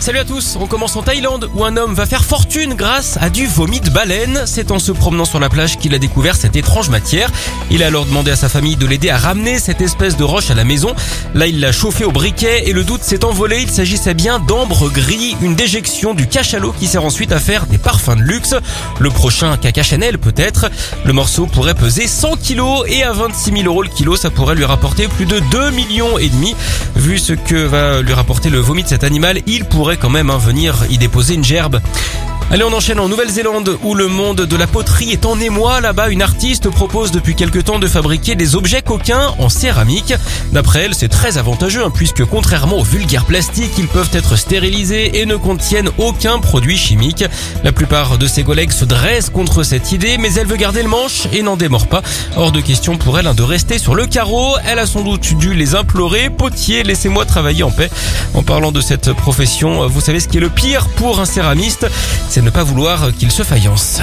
Salut à tous, on commence en Thaïlande où un homme va faire fortune grâce à du vomi de baleine. C'est en se promenant sur la plage qu'il a découvert cette étrange matière. Il a alors demandé à sa famille de l'aider à ramener cette espèce de roche à la maison. Là, il l'a chauffé au briquet et le doute s'est envolé. Il s'agissait bien d'ambre gris, une déjection du cachalot qui sert ensuite à faire des parfums de luxe. Le prochain caca Chanel peut-être. Le morceau pourrait peser 100 kilos et à 26 000 euros le kilo, ça pourrait lui rapporter plus de 2 millions et demi. Vu ce que va lui rapporter le vomi de cet animal, il pourrait quand même hein, venir y déposer une gerbe. Allez, on enchaîne en Nouvelle-Zélande où le monde de la poterie est en émoi. Là-bas, une artiste propose depuis quelque temps de fabriquer des objets coquins en céramique. D'après elle, c'est très avantageux hein, puisque contrairement aux vulgaires plastiques, ils peuvent être stérilisés et ne contiennent aucun produit chimique. La plupart de ses collègues se dressent contre cette idée, mais elle veut garder le manche et n'en démord pas. Hors de question pour elle de rester sur le carreau. Elle a sans doute dû les implorer. Potier, laissez-moi travailler en paix. En parlant de cette profession, vous savez ce qui est le pire pour un céramiste? C'est ne pas vouloir qu'il se faïence.